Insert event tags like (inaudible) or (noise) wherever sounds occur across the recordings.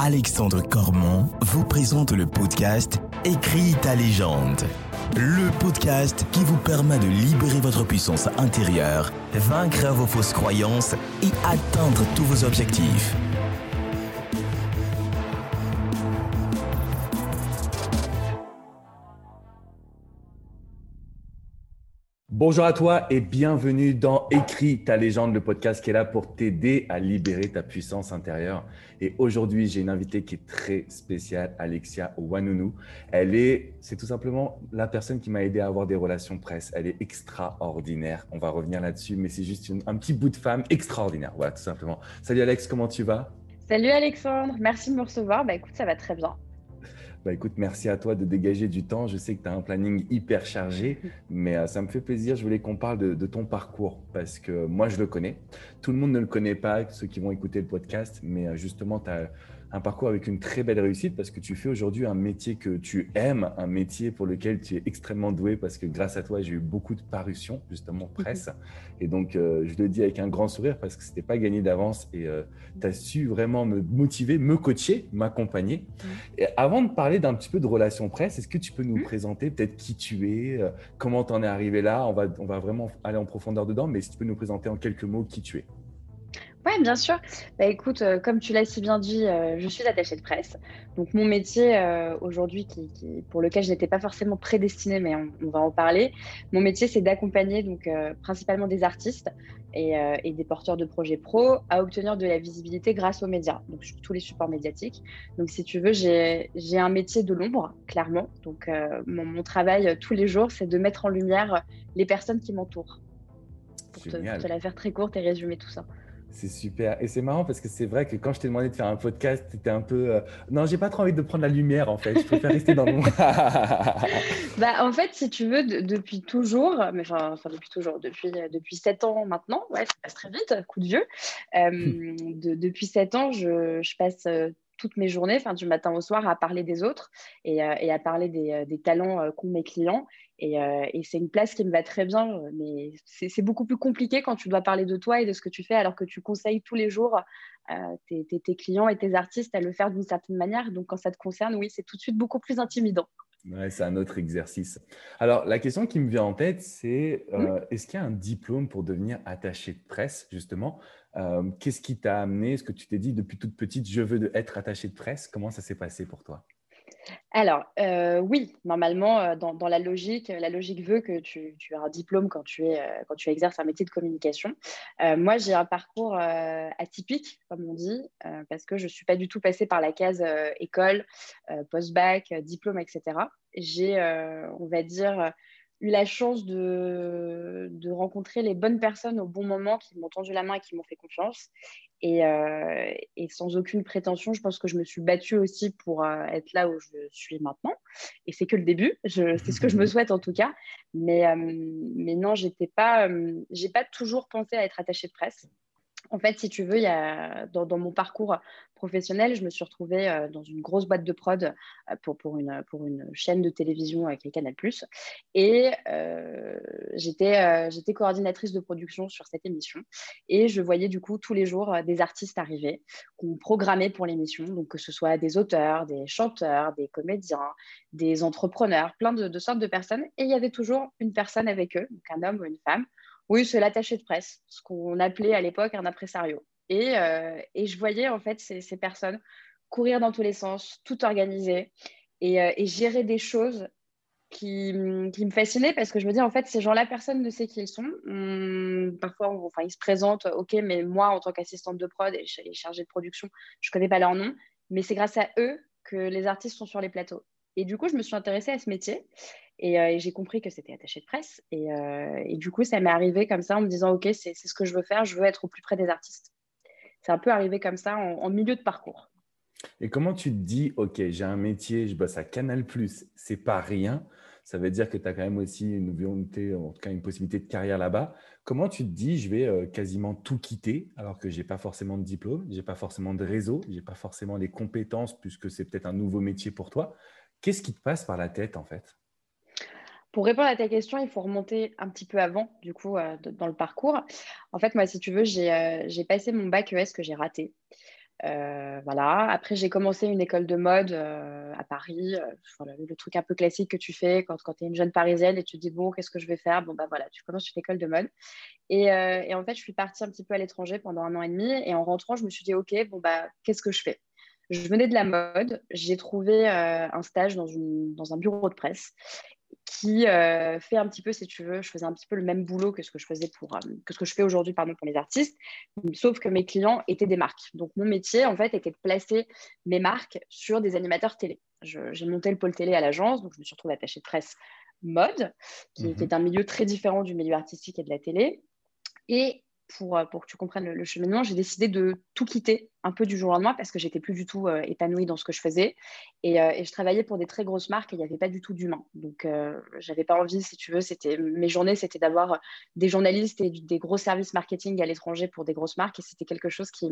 Alexandre Cormon vous présente le podcast Écris ta légende. Le podcast qui vous permet de libérer votre puissance intérieure, vaincre vos fausses croyances et atteindre tous vos objectifs. Bonjour à toi et bienvenue dans Écris ta légende, le podcast qui est là pour t'aider à libérer ta puissance intérieure. Et aujourd'hui, j'ai une invitée qui est très spéciale, Alexia Wanunu. Elle est, c'est tout simplement la personne qui m'a aidé à avoir des relations presse. Elle est extraordinaire. On va revenir là-dessus, mais c'est juste un petit bout de femme extraordinaire. Voilà, tout simplement. Salut Alex, comment tu vas? Salut Alexandre, merci de me recevoir. Bah écoute, ça va très bien. Bah, écoute, merci à toi de dégager du temps. Je sais que tu as un planning hyper chargé, mais euh, ça me fait plaisir. Je voulais qu'on parle de, ton parcours parce que moi, je le connais. Tout le monde ne le connaît pas, ceux qui vont écouter le podcast, mais euh, justement, tu as un parcours avec une très belle réussite parce que tu fais aujourd'hui un métier que tu aimes, un métier pour lequel tu es extrêmement doué parce que grâce à toi, j'ai eu beaucoup de parutions, justement, mhm. presse. Et donc, euh, je le dis avec un grand sourire parce que ce n'était pas gagné d'avance et euh, tu as su vraiment me motiver, me coacher, m'accompagner. Mhm. Et avant de parler d'un petit peu de relations presse, est-ce que tu peux nous mhm. présenter peut-être qui tu es, euh, comment tu en es arrivé là? On va, on va vraiment aller en profondeur dedans, mais si tu peux nous présenter en quelques mots qui tu es. Oui, bien sûr. Bah, écoute, euh, comme tu l'as si bien dit, euh, je suis attachée de presse. Donc mon métier euh, aujourd'hui, qui, pour lequel je n'étais pas forcément prédestinée, mais on, va en parler. Mon métier, c'est d'accompagner donc principalement des artistes et, et, des porteurs de projets pro à obtenir de la visibilité grâce aux médias, donc sur tous les supports médiatiques. Donc si tu veux, j'ai un métier de l'ombre, clairement. Donc mon, mon, travail tous les jours, c'est de mettre en lumière les personnes qui m'entourent. Pour te la faire très courte et résumer tout ça. C'est super. Et c'est marrant parce que c'est vrai que quand je t'ai demandé de faire un podcast, tu étais un peu. Euh, non, j'ai pas trop envie de prendre la lumière en fait. Je préfère rester dans mon. (laughs) (laughs) bah, en fait, si tu veux, depuis toujours, mais enfin, enfin, depuis toujours, depuis, euh, depuis 7 ans maintenant, ouais, ça passe très vite, coup de vieux. (laughs) Euh, de, depuis 7 ans, je, je passe toutes mes journées, enfin du matin au soir, à parler des autres et, et à parler des, des talents qu'ont mes clients euh, et, c'est une place qui me va très bien, euh, mais c'est beaucoup plus compliqué quand tu dois parler de toi et de ce que tu fais, alors que tu conseilles tous les jours euh, tes, clients et tes artistes à le faire d'une certaine manière. Donc, quand ça te concerne, oui, c'est tout de suite beaucoup plus intimidant. Ouais, c'est un autre exercice. Alors, la question qui me vient en tête, c'est mmh. est-ce qu'il y a un diplôme pour devenir attaché de presse, justement? Qu'est-ce qui t'a amené Est-ce que tu t'es dit depuis toute petite, je veux être attaché de presse Comment ça s'est passé pour toi? Alors, euh, oui, normalement, euh, dans, la logique, la logique veut que tu, as un diplôme euh, quand tu exerces un métier de communication. moi, j'ai un parcours atypique, comme on dit, parce que je ne suis pas du tout passée par la case école, post-bac, diplôme, etc. J'ai, on va dire, eu la chance de, de, rencontrer les bonnes personnes au bon moment qui m'ont tendu la main et qui m'ont fait confiance. Et, euh, et, sans aucune prétention, je pense que je me suis battue aussi pour euh, être là où je suis maintenant. Et c'est que le début, c'est ce que je me (laughs) souhaite en tout cas. Mais, euh, mais non, j'étais pas, j'ai pas toujours pensé à être attachée de presse. En fait, si tu veux, il y a, dans, mon parcours professionnel, je me suis retrouvée euh, dans une grosse boîte de prod euh, pour, une, chaîne de télévision avec les Canal+. Et euh, j'étais, j'étais coordinatrice de production sur cette émission. Et je voyais du coup tous les jours des artistes arriver qu'on programmait pour l'émission. Donc que ce soit des auteurs, des chanteurs, des comédiens, des entrepreneurs, plein de, de sortes de personnes. Et il y avait toujours une personne avec eux, donc un homme ou une femme, oui, c'est l'attaché de presse, ce qu'on appelait à l'époque un impresario. Et, euh, et, je voyais en fait ces, personnes courir dans tous les sens, tout organiser et, euh, gérer des choses qui, qui, me fascinaient parce que je me dis en fait ces gens-là, personne ne sait qui ils sont. parfois, enfin, ils se présentent, ok, mais moi en tant qu'assistante de prod et, chargée de production, je ne connais pas leur nom, mais c'est grâce à eux que les artistes sont sur les plateaux. Et du coup, je me suis intéressée à ce métier euh, et, j'ai compris que c'était attaché de presse. Euh, et, du coup, ça m'est arrivé comme ça en me disant, OK, c'est ce que je veux faire, je veux être au plus près des artistes. C'est un peu arrivé comme ça en, milieu de parcours. Et comment tu te dis, OK, j'ai un métier, je bosse à Canal, c'est pas rien. Ça veut dire que tu as quand même aussi une volonté, en tout cas une possibilité de carrière là-bas. Comment tu te dis, je vais euh, quasiment tout quitter alors que je n'ai pas forcément de diplôme, je n'ai pas forcément de réseau, je n'ai pas forcément les compétences puisque c'est peut-être un nouveau métier pour toi. Qu'est-ce qui te passe par la tête en fait? Pour répondre à ta question, il faut remonter un petit peu avant, du coup, euh, dans le parcours. En fait, moi, si tu veux, j'ai euh, passé mon bac ES que j'ai raté. Euh, voilà. Après, j'ai commencé une école de mode à Paris. Voilà, le truc un peu classique que tu fais quand, tu es une jeune parisienne et tu te dis, bon, qu'est-ce que je vais faire? Bon, bah voilà, tu commences une école de mode. Et, en fait, je suis partie un petit peu à l'étranger pendant un an et demi. Et en rentrant, je me suis dit, OK, bon, bah, qu'est-ce que je fais? Je venais de la mode, j'ai trouvé un stage dans, un bureau de presse qui euh, fait un petit peu, si tu veux, je faisais un petit peu le même boulot que ce que je faisais pour, euh, que ce que je fais aujourd'hui, pardon, pour les artistes, sauf que mes clients étaient des marques. Donc mon métier, en fait, était de placer mes marques sur des animateurs télé. J'ai monté le pôle télé à l'agence, donc je me suis retrouvée attachée de presse mode, qui, qui, mhm. est un milieu très différent du milieu artistique et de la télé. Et euh, pour, que tu comprennes le, cheminement, j'ai décidé de tout quitter un peu du jour au lendemain parce que j'étais plus du tout euh, épanouie dans ce que je faisais. Et, euh, et, je travaillais pour des très grosses marques et il n'y avait pas du tout d'humain. Donc, j'avais pas envie, si tu veux, c'était mes journées, c'était d'avoir des journalistes et des gros services marketing à l'étranger pour des grosses marques. Et c'était quelque chose qui,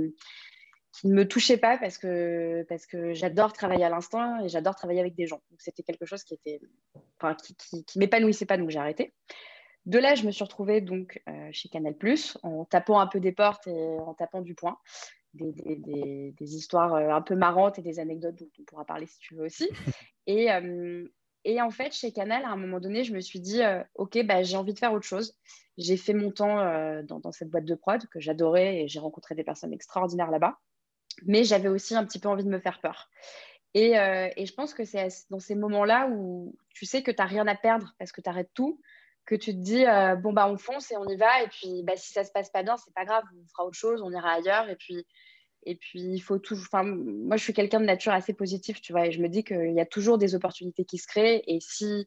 ne me touchait pas parce que, j'adore travailler à l'instant et j'adore travailler avec des gens. Donc, c'était quelque chose qui était, qui m'épanouissait pas, donc j'ai arrêté. De là, je me suis retrouvée donc euh, chez Canal+, en tapant un peu des portes et en tapant du poing. Des, histoires euh, un peu marrantes et des anecdotes dont on pourra parler si tu veux aussi. (laughs) Et, euh, et en fait, chez Canal, à un moment donné, je me suis dit, OK, bah, j'ai envie de faire autre chose. J'ai fait mon temps dans, cette boîte de prod que j'adorais et j'ai rencontré des personnes extraordinaires là-bas. Mais j'avais aussi un petit peu envie de me faire peur. Et, et je pense que c'est dans ces moments-là où tu sais que tu n'as rien à perdre parce que tu arrêtes tout, que tu te dis euh, bon bah on fonce et on y va et puis bah, si ça se passe pas bien c'est pas grave on fera autre chose on ira ailleurs et puis et puis il faut toujours enfin moi je suis quelqu'un de nature assez positif tu vois et je me dis qu'il y a toujours des opportunités qui se créent et si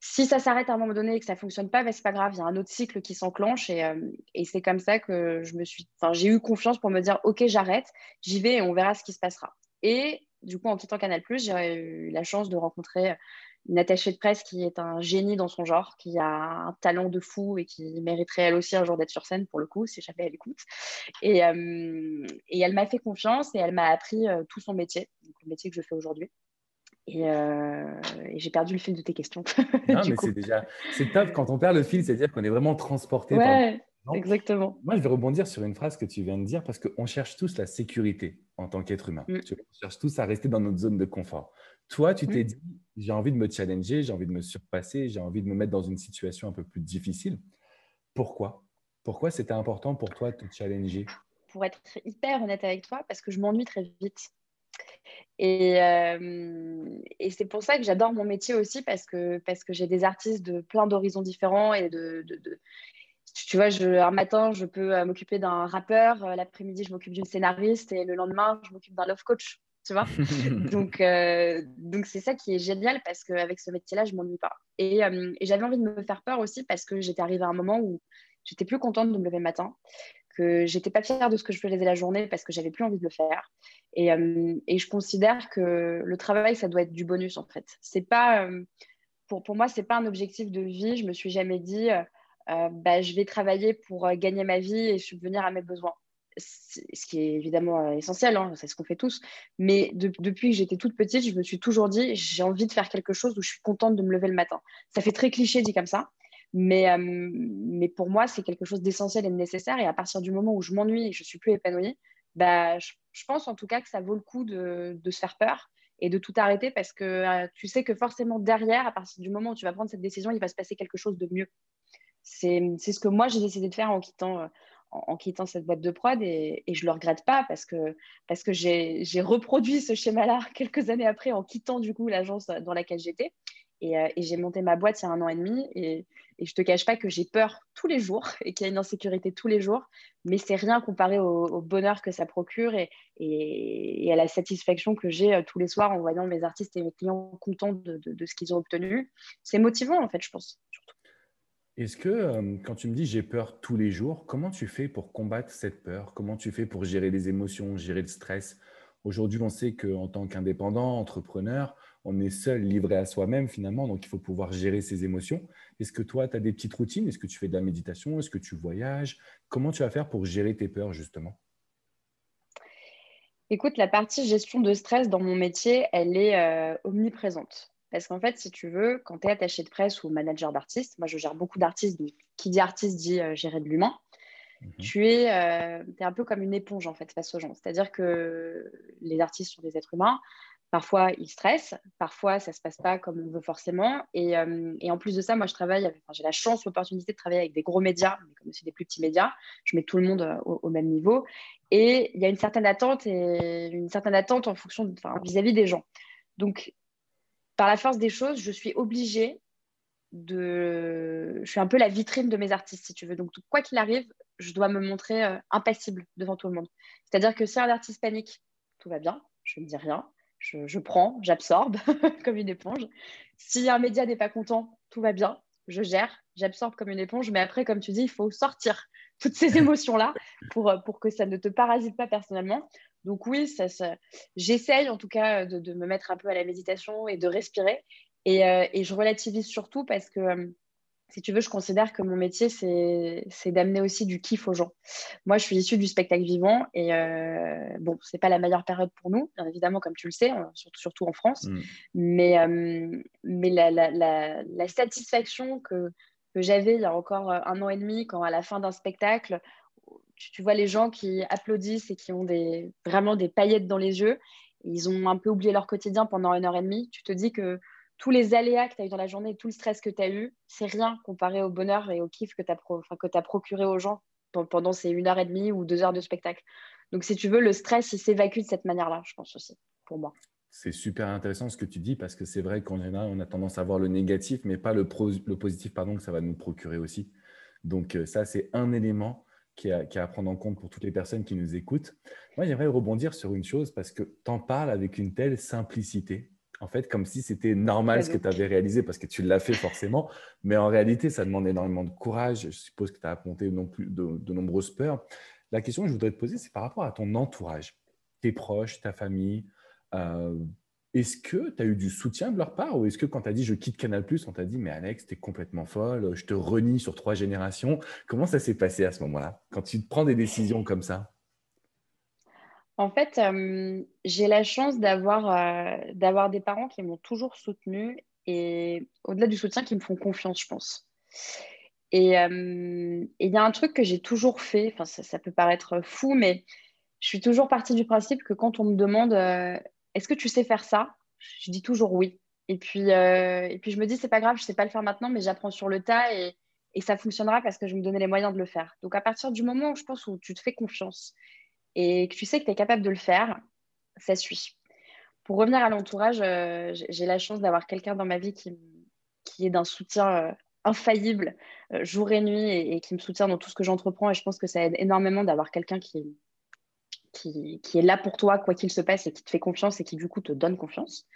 si ça s'arrête à un moment donné et que ça fonctionne pas bah, c'est pas grave il y a un autre cycle qui s'enclenche et, euh, et c'est comme ça que je me suis enfin j'ai eu confiance pour me dire ok j'arrête j'y vais et on verra ce qui se passera. Et du coup en quittant Canal j'ai eu la chance de rencontrer une attachée de presse qui est un génie dans son genre, qui a un talent de fou et qui mériterait elle aussi un jour d'être sur scène pour le coup, si jamais elle écoute. Et, euh, et elle m'a fait confiance et elle m'a appris euh, tout son métier, le métier que je fais aujourd'hui. Et, euh, et j'ai perdu le fil de tes questions. (laughs) non, mais c'est déjà c'est top quand on perd le fil, c'est-à-dire qu'on est vraiment transporté. Ouais, exactement. Moi, je vais rebondir sur une phrase que tu viens de dire parce qu'on cherche tous la sécurité en tant qu'être humain. Mm. On cherche tous à rester dans notre zone de confort. Toi, tu t'es mm. dit, j'ai envie de me challenger, j'ai envie de me surpasser, j'ai envie de me mettre dans une situation un peu plus difficile. Pourquoi? Pourquoi c'était important pour toi de te challenger? Pour être hyper honnête avec toi, parce que je m'ennuie très vite. Et, euh, et c'est pour ça que j'adore mon métier aussi, parce que, parce que j'ai des artistes de plein d'horizons différents et de, de, tu vois, je, un matin, je peux euh, m'occuper d'un rappeur, euh, l'après-midi, je m'occupe d'une scénariste et le lendemain, je m'occupe d'un love coach tu vois. (laughs) donc, euh, donc c'est ça qui est génial parce qu'avec ce métier-là, je m'ennuie pas. Euh, et, j'avais envie de me faire peur aussi parce que j'étais arrivée à un moment où j'étais plus contente de me lever le matin, que j'étais pas fière de ce que je faisais la journée parce que j'avais plus envie de le faire. Et, euh, et, je considère que le travail, ça doit être du bonus en fait. C'est pas, pour, pour moi, c'est pas un objectif de vie. Je me suis jamais dit, bah, je vais travailler pour gagner ma vie et subvenir à mes besoins ce qui est évidemment euh, essentiel, hein, c'est ce qu'on fait tous. Mais depuis que j'étais toute petite, je me suis toujours dit, j'ai envie de faire quelque chose où je suis contente de me lever le matin. Ça fait très cliché dit comme ça, mais, euh, pour moi, c'est quelque chose d'essentiel et de nécessaire. Et à partir du moment où je m'ennuie et que je suis plus épanouie, bah, je, pense en tout cas que ça vaut le coup de, se faire peur et de tout arrêter parce que euh, tu sais que forcément derrière, à partir du moment où tu vas prendre cette décision, il va se passer quelque chose de mieux. C'est ce que moi j'ai décidé de faire en quittant, quittant cette boîte de prod et, je ne le regrette pas parce que, parce que j'ai reproduit ce schéma-là (laughs) quelques années après en quittant du coup l'agence dans laquelle j'étais. Et, euh, et j'ai monté ma boîte il y a un an et demi et, et je ne te cache pas que j'ai peur tous les jours (laughs) et qu'il y a une insécurité tous les jours, mais c'est rien comparé au, bonheur que ça procure et, à la satisfaction que j'ai euh, tous les soirs en voyant mes artistes et mes clients contents de, ce qu'ils ont obtenu. C'est motivant en fait, je pense. Est-ce que quand tu me dis j'ai peur tous les jours, comment tu fais pour combattre cette peur? Comment tu fais pour gérer les émotions, gérer le stress? Aujourd'hui, on sait qu'en tant qu'indépendant, entrepreneur, on est seul, livré à soi-même finalement, donc il faut pouvoir gérer ses émotions. Est-ce que toi, tu as des petites routines? Est-ce que tu fais de la méditation? Est-ce que tu voyages? Comment tu vas faire pour gérer tes peurs justement? Écoute, la partie gestion de stress dans mon métier, elle est omniprésente. Parce qu'en fait, si tu veux, quand tu es attaché de presse ou manager d'artiste, moi je gère beaucoup d'artistes, donc qui dit artiste dit euh, gérer de l'humain. mhm. tu es, es, un peu comme une éponge en fait face aux gens. C'est-à-dire que les artistes sont des êtres humains. Parfois, ils stressent, parfois, ça ne se passe pas comme on veut forcément. Et, en plus de ça, moi, je travaille, j'ai la chance, l'opportunité de travailler avec des gros médias, mais comme aussi des plus petits médias. Je mets tout le monde au, même niveau. Et il y a une certaine attente et une certaine attente en fonction, vis-à-vis des gens. Donc, par la force des choses, je suis obligée de. Je suis un peu la vitrine de mes artistes, si tu veux. Donc, quoi qu'il arrive, je dois me montrer euh, impassible devant tout le monde. C'est-à-dire que si un artiste panique, tout va bien, je ne dis rien. Je, prends, j'absorbe (laughs) comme une éponge. Si un média n'est pas content, tout va bien, je gère, j'absorbe comme une éponge. Mais après, comme tu dis, il faut sortir toutes ces émotions-là pour, pour que ça ne te parasite pas personnellement. Donc oui, ça, j'essaye en tout cas de, me mettre un peu à la méditation et de respirer. Et, euh, je relativise surtout parce que, euh, si tu veux, je considère que mon métier, c'est d'amener aussi du kiff aux gens. Moi, je suis issue du spectacle vivant et euh, bon, c'est pas la meilleure période pour nous, bien évidemment, comme tu le sais, surtout, en France. Mm. Mais, mais la, la, satisfaction que, j'avais il y a encore un an et demi, quand à la fin d'un spectacle, tu, vois les gens qui applaudissent et qui ont des, vraiment des paillettes dans les yeux. Ils ont un peu oublié leur quotidien pendant une heure et demie. Tu te dis que tous les aléas que tu as eu dans la journée, tout le stress que tu as eu, c'est rien comparé au bonheur et au kiff que tu as, as procuré aux gens pendant ces une heure et demie ou deux heures de spectacle. Donc, si tu veux, le stress, il s'évacue de cette manière-là, je pense aussi, pour moi. C'est super intéressant ce que tu dis parce que c'est vrai qu'en général, on a tendance à voir le négatif, mais pas le, le positif pardon, que ça va nous procurer aussi. Donc, euh, ça, c'est un élément qui a, à prendre en compte pour toutes les personnes qui nous écoutent. Moi, j'aimerais rebondir sur une chose parce que tu en parles avec une telle simplicité. En fait, comme si c'était normal ce que tu avais réalisé parce que tu l'as fait forcément. Mais en réalité, ça demande énormément de courage. Je suppose que tu as affronté non plus de, nombreuses peurs. La question que je voudrais te poser, c'est par rapport à ton entourage, tes proches, ta famille. Euh, est-ce que tu as eu du soutien de leur part ou est-ce que quand tu as dit je quitte Canal, on t'a dit mais Alex, tu es complètement folle, je te renie sur trois générations Comment ça s'est passé à ce moment-là, quand tu prends des décisions comme ça? En fait, euh, j'ai la chance d'avoir euh, d'avoir des parents qui m'ont toujours soutenue et au-delà du soutien, qui me font confiance, je pense. Et il y a un truc que j'ai toujours fait, ça, ça, peut paraître fou, mais je suis toujours partie du principe que quand on me demande est-ce que tu sais faire ça? Je dis toujours oui. Et puis, euh, et puis je me dis, c'est pas grave, je sais pas le faire maintenant, mais j'apprends sur le tas et, ça fonctionnera parce que je me donnais les moyens de le faire. Donc, à partir du moment où je pense où tu te fais confiance et que tu sais que tu es capable de le faire, ça suit. Pour revenir à l'entourage, euh, j'ai la chance d'avoir quelqu'un dans ma vie qui, qui est d'un soutien euh, infaillible jour et nuit et, qui me soutient dans tout ce que j'entreprends. Et je pense que ça aide énormément d'avoir quelqu'un qui, qui, est là pour toi, quoi qu'il se passe, et qui te fait confiance et qui, du coup, te donne confiance.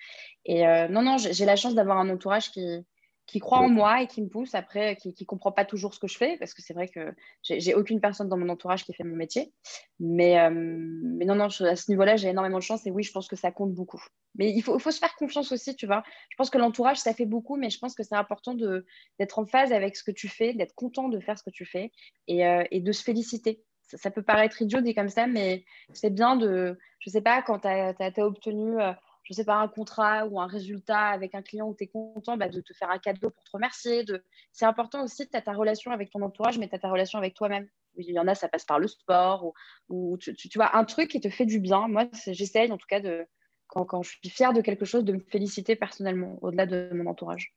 Et euh, non, non, j'ai la chance d'avoir un entourage qui, qui croit en moi et qui me pousse, après, qui ne comprend pas toujours ce que je fais, parce que c'est vrai que j'ai aucune personne dans mon entourage qui fait mon métier. Mais, euh, mais non, non, à ce niveau-là, j'ai énormément de chance et oui, je pense que ça compte beaucoup. Mais il faut, faut se faire confiance aussi, tu vois. Je pense que l'entourage, ça fait beaucoup, mais je pense que c'est important d'être en phase avec ce que tu fais, d'être content de faire ce que tu fais et, euh, et de se féliciter ça, peut paraître idiot dit comme ça, mais c'est bien de, je sais pas, quand tu as, obtenu, euh, je sais pas, un contrat ou un résultat avec un client où tu es content, bah, de te faire un cadeau pour te remercier. C'est important aussi, tu as ta relation avec ton entourage, mais tu as ta relation avec toi-même. Il y en a, ça passe par le sport, ou, tu, vois, un truc qui te fait du bien. Moi, j'essaye en tout cas, de, quand, quand je suis fière de quelque chose, de me féliciter personnellement, au-delà de mon entourage.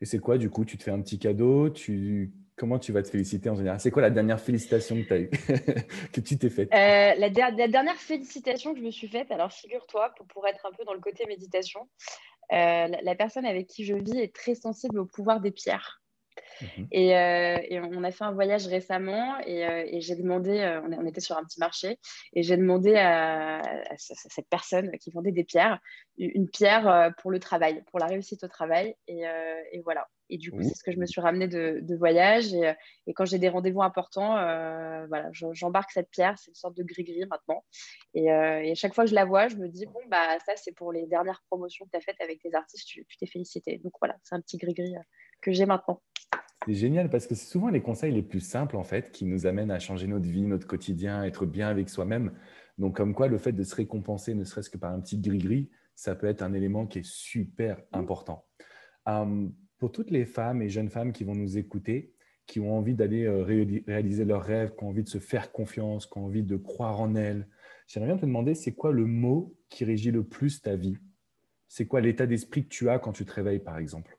Et c'est quoi, du coup Tu te fais un petit cadeau tu comment tu vas te féliciter en général? C'est quoi la dernière félicitation que tu as (laughs) que tu t'es faite? Euh, la, dernière félicitation que je me suis faite, alors figure-toi, pour, être un peu dans le côté méditation, euh, la, personne avec qui je vis est très sensible au pouvoir des pierres. Mhm. Euh, et, on a fait un voyage récemment et, j'ai demandé, on, était sur un petit marché, et j'ai demandé à, cette personne qui vendait des pierres, une pierre pour le travail, pour la réussite au travail. Et, voilà. Et du coup, c'est ce que je me suis ramené de, voyage. Et, quand j'ai des rendez-vous importants, voilà, j'embarque cette pierre. C'est une sorte de gris-gris maintenant. Et, chaque fois que je la vois, je me dis, bon, bah, ça, c'est pour les dernières promotions que tu as faites avec tes artistes. Tu t'es félicité. Donc voilà, c'est un petit gris-gris que j'ai maintenant. C'est génial parce que c'est souvent les conseils les plus simples en fait qui nous amènent à changer notre vie, notre quotidien, être bien avec soi-même. Donc comme quoi le fait de se récompenser, ne serait-ce que par un petit gris-gris, ça peut être un élément qui est super important. Hum, pour toutes les femmes et jeunes femmes qui vont nous écouter, qui ont envie d'aller euh, réaliser leurs rêves, qui ont envie de se faire confiance, qui ont envie de croire en elles. J'aimerais bien te demander, c'est quoi le mot qui régit le plus ta vie? C'est quoi l'état d'esprit que tu as quand tu te réveilles, par exemple?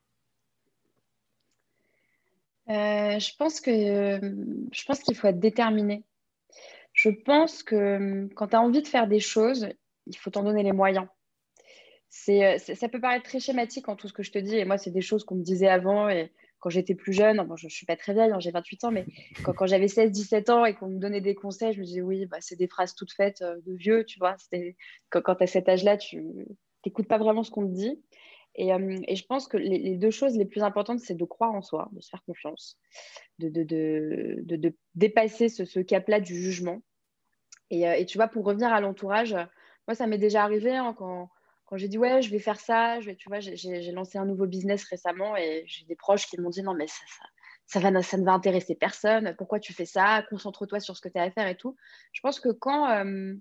Euh, Je pense que je pense qu'il faut être déterminé. Je pense que quand tu as envie de faire des choses, il faut t'en donner les moyens. C'est, ça peut paraître très schématique en tout ce que je te dis, et moi, c'est des choses qu'on me disait avant, et quand j'étais plus jeune, je ne suis pas très vieille, hein, j'ai 28 ans, mais quand, j'avais 16-17 ans et qu'on me donnait des conseils, je me disais oui, bah, c'est des phrases toutes faites euh, de vieux, tu vois. Quand, quand as cet âge-là, tu n'écoutes pas vraiment ce qu'on te dit. Euh, et, je pense que les, deux choses les plus importantes, c'est de croire en soi, de se faire confiance, de, dépasser ce, ce cap-là du jugement. Et, euh, et, tu vois, pour revenir à l'entourage, moi, ça m'est déjà arrivé hein, quand quand j'ai dit ouais, je vais faire ça, je vais, tu vois, j'ai lancé un nouveau business récemment et j'ai des proches qui m'ont dit non mais ça, ça, ça ne va intéresser personne. Pourquoi tu fais ça? Concentre-toi sur ce que tu as à faire et tout. Je pense que quand, euh,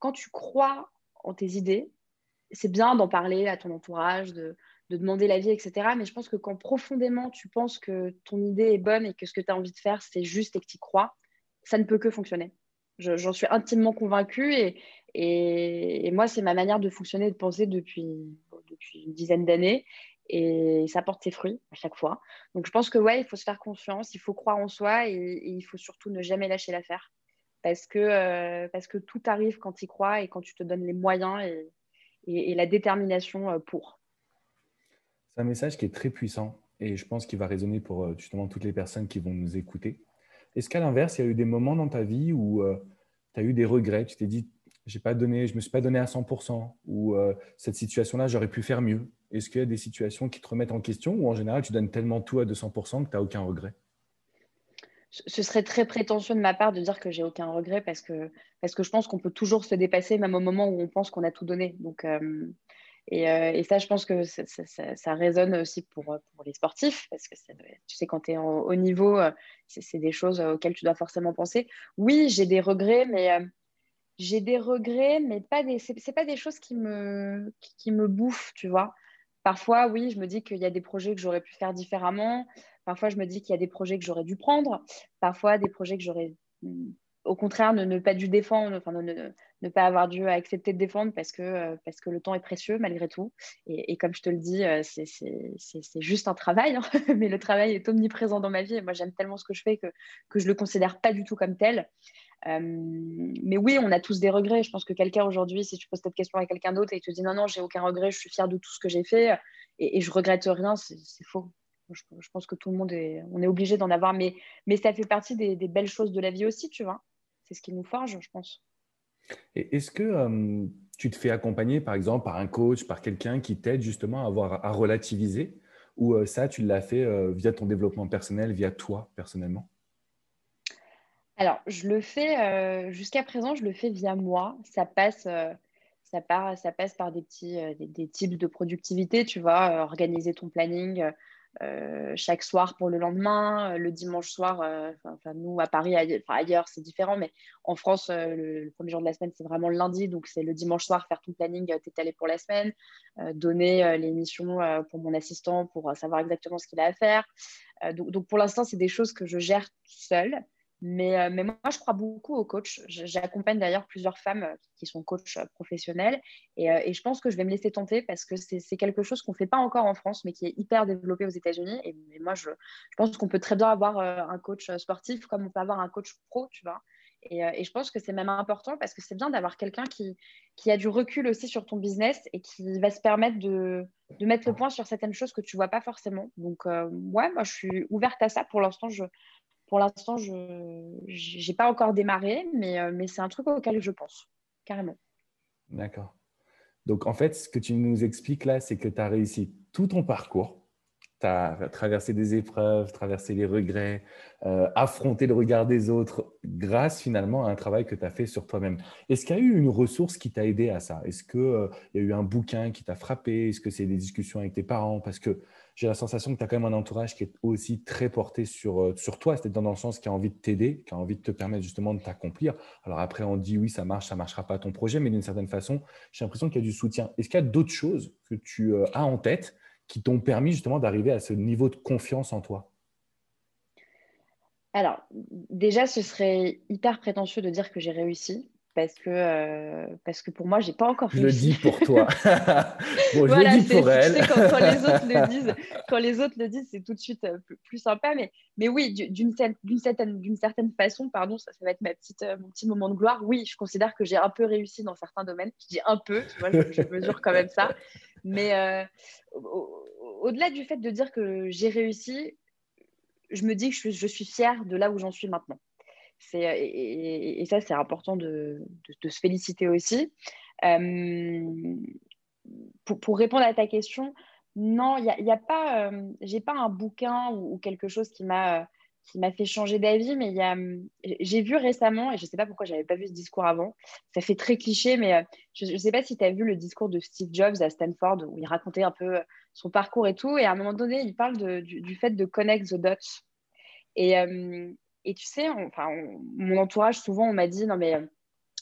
quand tu crois en tes idées, c'est bien d'en parler à ton entourage, de, de demander l'avis, etc. Mais je pense que quand profondément tu penses que ton idée est bonne et que ce que tu as envie de faire, c'est juste et que tu y crois, ça ne peut que fonctionner. J'en suis intimement convaincue et, et, moi, c'est ma manière de fonctionner et de penser depuis, une dizaine d'années. Et ça porte ses fruits à chaque fois. Donc, je pense que ouais, il faut se faire confiance, il faut croire en soi et, il faut surtout ne jamais lâcher l'affaire. Parce que, euh, parce que tout arrive quand tu y crois et quand tu te donnes les moyens et, la détermination euh, pour. C'est un message qui est très puissant et je pense qu'il va résonner pour euh, justement toutes les personnes qui vont nous écouter. Est-ce qu'à l'inverse, il y a eu des moments dans ta vie où tu as eu des regrets? Tu t'es dit, j'ai pas donné, je me suis pas donné à 100% ou euh, cette situation-là, j'aurais pu faire mieux Est-ce qu'il y a des situations qui te remettent en question ou en général, tu donnes tellement tout à 200% que tu n'as aucun regret? Ce serait très prétentieux de ma part de dire que j'ai aucun regret parce que, parce que je pense qu'on peut toujours se dépasser même au moment où on pense qu'on a tout donné. Donc, euh, et, euh, et, ça, je pense que ça, résonne aussi pour, pour, les sportifs parce que tu sais, quand tu es en haut niveau, c'est des choses auxquelles tu dois forcément penser. Oui, j'ai des regrets, mais j'ai des regrets, mais pas des, c'est, pas des choses qui me, bouffent, tu vois. Parfois, oui, je me dis qu'il y a des projets que j'aurais pu faire différemment. Parfois, je me dis qu'il y a des projets que j'aurais dû prendre. Parfois, des projets que j'aurais, au contraire, ne, pas dû défendre, pas avoir dû accepter de défendre parce que, euh, parce que le temps est précieux malgré tout. Et, comme je te le dis, euh, c'est, juste un travail, hein. (laughs) mais le travail est omniprésent dans ma vie. Et moi, j'aime tellement ce que je fais que, que je ne le considère pas du tout comme tel. Euh, mais oui, on a tous des regrets. Je pense que quelqu'un aujourd'hui, si tu poses cette question à quelqu'un d'autre et il te dit non, non, j'ai aucun regret, je suis fier de tout ce que j'ai fait et, et, je regrette rien, c'est faux. Je, pense que tout le monde est, on est obligé d'en avoir, mais, mais ça fait partie des, belles choses de la vie aussi, tu vois. C'est ce qui nous forge, je pense. Est-ce que tu te fais accompagner, par exemple, par un coach, par quelqu'un qui t'aide justement à, avoir, à relativiser? Ou ça, tu l'as fait via ton développement personnel, via toi personnellement? Alors, je le fais, jusqu'à présent, je le fais via moi. Ça passe, ça, ça passe par des petits des, types de productivité, tu vois, organiser ton planning chaque soir pour le lendemain, le dimanche soir, enfin, nous à Paris, ailleurs, c'est différent, mais en France, le, premier jour de la semaine, c'est vraiment le lundi, donc c'est le dimanche soir, faire ton planning, t'étaler pour la semaine, donner les missions pour mon assistant pour savoir exactement ce qu'il a à faire. donc, donc, pour l'instant, c'est des choses que je gère seule. Mais, euh, mais, moi, je crois beaucoup aux coachs. J'accompagne d'ailleurs plusieurs femmes euh, qui sont coachs euh, professionnels. Et, je pense que je vais me laisser tenter parce que c'est quelque chose qu'on ne fait pas encore en France, mais qui est hyper développé aux États-Unis. Et, moi, je, pense qu'on peut très bien avoir un coach sportif comme on peut avoir un coach pro, tu vois. Et, je pense que c'est même important parce que c'est bien d'avoir quelqu'un qui, a du recul aussi sur ton business et qui va se permettre de, mettre le point sur certaines choses que tu ne vois pas forcément. Donc, ouais, moi, je suis ouverte à ça. Pour l'instant, je pour l'instant, je n'ai pas encore démarré, mais, euh, mais c'est un truc auquel je pense, carrément. D'accord. Donc, en fait, ce que tu nous expliques là, c'est que tu as réussi tout ton parcours. Tu as traversé des épreuves, traversé les regrets, euh, affronté le regard des autres grâce finalement à un travail que tu as fait sur toi-même. Est-ce qu'il y a eu une ressource qui t'a aidé à ça? Est-ce qu'il euh, y a eu un bouquin qui t'a frappé? Est-ce que c'est des discussions avec tes parents? Parce que j'ai la sensation que tu as quand même un entourage qui est aussi très porté sur, euh, sur toi, c'est-à-dire dans le sens qui a envie de t'aider, qui a envie de te permettre justement de t'accomplir. Alors après, on dit oui, ça marche, ça ne marchera pas ton projet, mais d'une certaine façon, j'ai l'impression qu'il y a du soutien. Est-ce qu'il y a d'autres choses que tu as en tête qui t'ont permis justement d'arriver à ce niveau de confiance en toi? Alors, déjà, ce serait hyper prétentieux de dire que j'ai réussi parce que, euh, parce que pour moi, j'ai pas encore réussi. Je le dis pour toi. (laughs) (laughs) bon, je le dis pour elle. quand, les autres le (laughs) disent, quand les autres le disent, c'est tout de suite euh, plus, sympa. Mais, mais oui, d'une certaine, certaine façon, pardon, ça, ça va être ma petite, euh, mon petit moment de gloire. Oui, je considère que j'ai un peu réussi dans certains domaines. Je dis un peu, tu vois, je, mesure quand même ça. Mais au-delà du fait de dire que j'ai réussi, je me dis que je, je suis fière de là où j'en suis maintenant. Euh, et, ça, c'est important de, se féliciter aussi. Euh, pour, répondre à ta question, non, il n'y a, a, pas, euh, j'ai pas un bouquin ou, quelque chose qui m'a qui m'a fait changer d'avis, mais j'ai vu récemment, et je ne sais pas pourquoi je n'avais pas vu ce discours avant, ça fait très cliché, mais je ne sais pas si tu as vu le discours de Steve Jobs à Stanford, où il racontait un peu son parcours et tout, et à un moment donné, il parle du, du, fait de connect the dots. Et, et tu sais, enfin, mon entourage, souvent, on m'a dit non, mais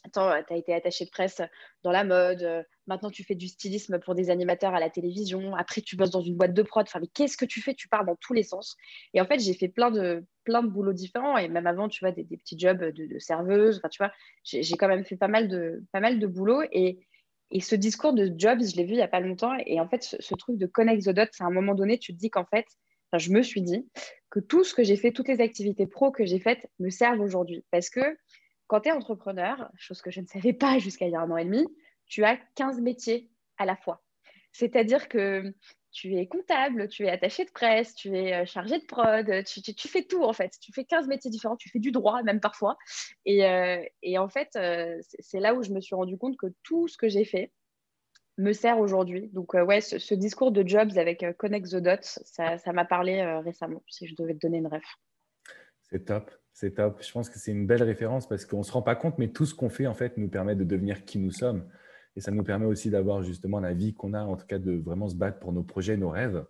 attends, tu as été attaché de presse dans la mode, euh, maintenant tu fais du stylisme pour des animateurs à la télévision, après tu bosses dans une boîte de prod. Enfin, mais qu'est-ce que tu fais? Tu pars dans tous les sens. Et en fait, j'ai fait plein de, plein de boulots différents. Et même avant, tu vois, des, petits jobs de, serveuse. Enfin, tu vois, j'ai quand même fait pas mal de, pas mal de boulots. Et, et ce discours de Jobs, je l'ai vu il n'y a pas longtemps. Et en fait, ce, ce truc de connect the dots, à un moment donné, tu te dis qu'en fait, je me suis dit que tout ce que j'ai fait, toutes les activités pro que j'ai faites me servent aujourd'hui. Parce que quand tu es entrepreneur, chose que je ne savais pas jusqu'à il y a un an et demi, tu as 15 métiers à la fois. C'est-à-dire que tu es comptable, tu es attaché de presse, tu es euh, chargé de prod, tu, fais tout en fait. Tu fais 15 métiers différents, tu fais du droit même parfois. Et, euh, en fait, euh, c'est là où je me suis rendu compte que tout ce que j'ai fait, me sert aujourd'hui. Donc, euh, ouais, ce, discours de Jobs avec euh, Connect the Dots, ça m'a parlé euh, récemment, si je devais te donner une ref. C'est top, c'est top. Je pense que c'est une belle référence parce qu'on ne se rend pas compte, mais tout ce qu'on fait, en fait, nous permet de devenir qui nous sommes. Et ça nous permet aussi d'avoir justement la vie qu'on a, en tout cas de vraiment se battre pour nos projets, nos rêves.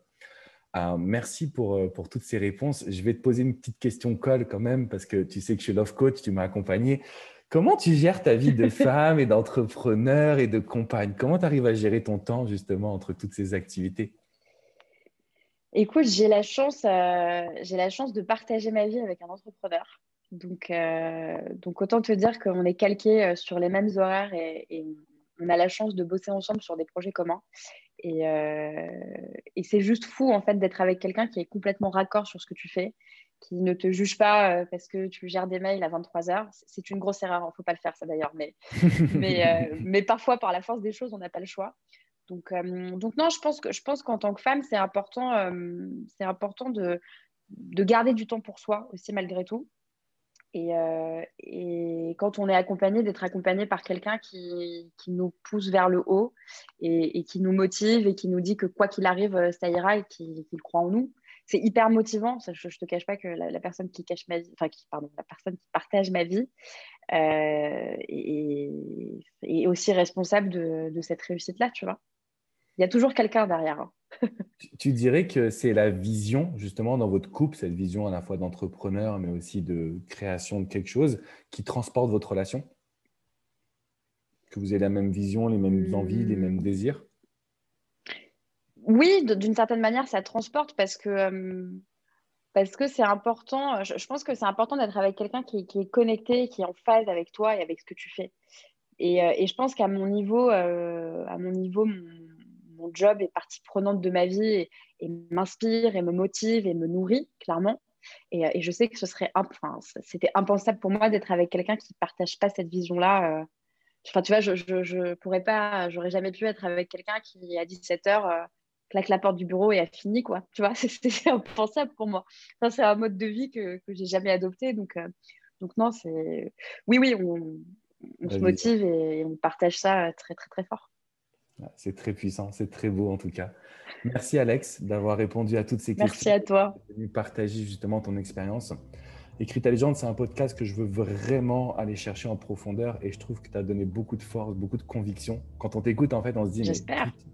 merci pour, pour toutes ces réponses. Je vais te poser une petite question colle quand même, parce que tu sais que je suis Love Coach, tu m'as accompagné. Comment tu gères ta vie de femme et d'entrepreneur et de compagne? Comment tu arrives à gérer ton temps justement entre toutes ces activités? Écoute, j'ai la chance, euh, j'ai la chance de partager ma vie avec un entrepreneur. Donc, euh, donc autant te dire qu'on est calqué euh, sur les mêmes horaires et, on a la chance de bosser ensemble sur des projets communs. Et, et c'est juste fou en fait d'être avec quelqu'un qui est complètement raccord sur ce que tu fais qui ne te juge pas euh, parce que tu gères des mails à 23 heures. C'est une grosse erreur, il ne faut pas le faire ça d'ailleurs, mais, (laughs) mais, euh, mais, parfois par la force des choses, on n'a pas le choix. Donc, euh, donc non, je pense que je pense qu'en tant que femme, c'est important, c'est important de, de garder du temps pour soi aussi malgré tout. Et, et quand on est accompagné, d'être accompagné par quelqu'un qui, qui, nous pousse vers le haut et, et, qui nous motive et qui nous dit que quoi qu'il arrive, ça ira et qu'il croit en nous c'est hyper motivant. je, ne te cache pas que la, personne qui cache ma vie, enfin, qui, pardon, la personne qui partage ma vie euh, est, aussi responsable de, cette réussite-là, tu vois. Il y a toujours quelqu'un derrière. Hein. tu, dirais que c'est la vision, justement, dans votre couple, cette vision à la fois d'entrepreneur, mais aussi de création de quelque chose, qui transporte votre relation? Que vous avez la même vision, les mêmes envies, les mêmes désirs? Oui, d'une certaine manière, ça transporte parce que euh, parce que c'est important. Je, pense que c'est important d'être avec quelqu'un qui, est connecté, qui est en phase avec toi et avec ce que tu fais. Et, euh, je pense qu'à mon niveau, euh, à mon niveau, mon, job est partie prenante de ma vie et, m'inspire et me motive et me nourrit clairement. Et, je sais que ce serait, c'était impensable pour moi d'être avec quelqu'un qui partage pas cette vision-là. Enfin, tu vois, je, je, je pourrais pas, j'aurais jamais pu être avec quelqu'un qui à 17 h claque la porte du bureau et a fini, quoi. Tu vois, (laughs) c'est impensable pour moi. c'est un mode de vie que, que j'ai jamais adopté. Donc, euh, donc non, c'est. Oui, oui, on, se motive et, on partage ça très, très, très fort. C'est très puissant, c'est très beau en tout cas. Merci Alex d'avoir répondu à toutes ces questions. Merci à toi. De partager justement ton expérience. Écrit ta légende, c'est un podcast que je veux vraiment aller chercher en profondeur et je trouve que tu as donné beaucoup de force, beaucoup de conviction. Quand on t'écoute, en fait, on se dit, mais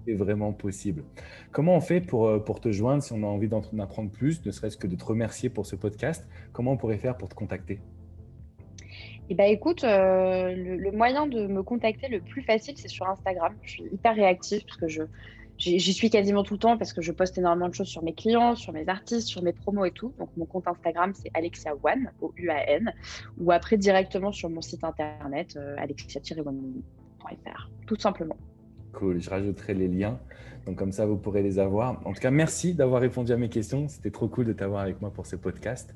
c'est vraiment possible. Comment on fait pour, euh, pour te joindre si on a envie d'en apprendre plus, ne serait-ce que de te remercier pour ce podcast? Comment on pourrait faire pour te contacter? Eh ben, écoute, euh, le, moyen de me contacter le plus facile, c'est sur Instagram. Je suis hyper réactive parce que je, j'y suis quasiment tout le temps parce que je poste énormément de choses sur mes clients, sur mes artistes, sur mes promos et tout. Donc mon compte Instagram c'est Alexia One, O U A N, ou après directement sur mon site internet euh, alexia-one.fr, tout simplement. Cool, je rajouterai les liens. Donc comme ça, vous pourrez les avoir. En tout cas, merci d'avoir répondu à mes questions. C'était trop cool de t'avoir avec moi pour ce podcast.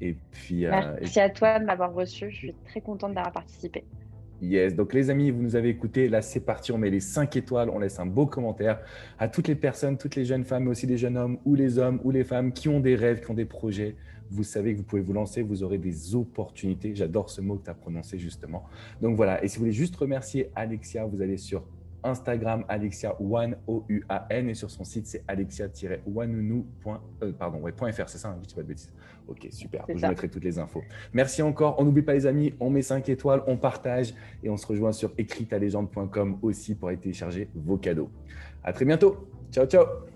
Et puis, euh, merci à toi de m'avoir reçu. Je suis très contente d'avoir participé. Yes, donc les amis, vous nous avez écoutés. Là, c'est parti. On met les 5 étoiles. On laisse un beau commentaire à toutes les personnes, toutes les jeunes femmes, mais aussi les jeunes hommes ou les hommes ou les femmes qui ont des rêves, qui ont des projets. Vous savez que vous pouvez vous lancer. Vous aurez des opportunités. J'adore ce mot que tu as prononcé justement. Donc voilà. Et si vous voulez juste remercier Alexia, vous allez sur Instagram Alexia One O U A N et sur son site c'est alexia-wanunu.fr. Euh, ouais, .fr, c'est ça, hein, je dis pas de bêtises. Ok, super. Je mettrai toutes les infos. Merci encore. On n'oublie pas les amis, on met 5 étoiles, on partage et on se rejoint sur écritalégende.com aussi pour aller télécharger vos cadeaux. À très bientôt. Ciao, ciao.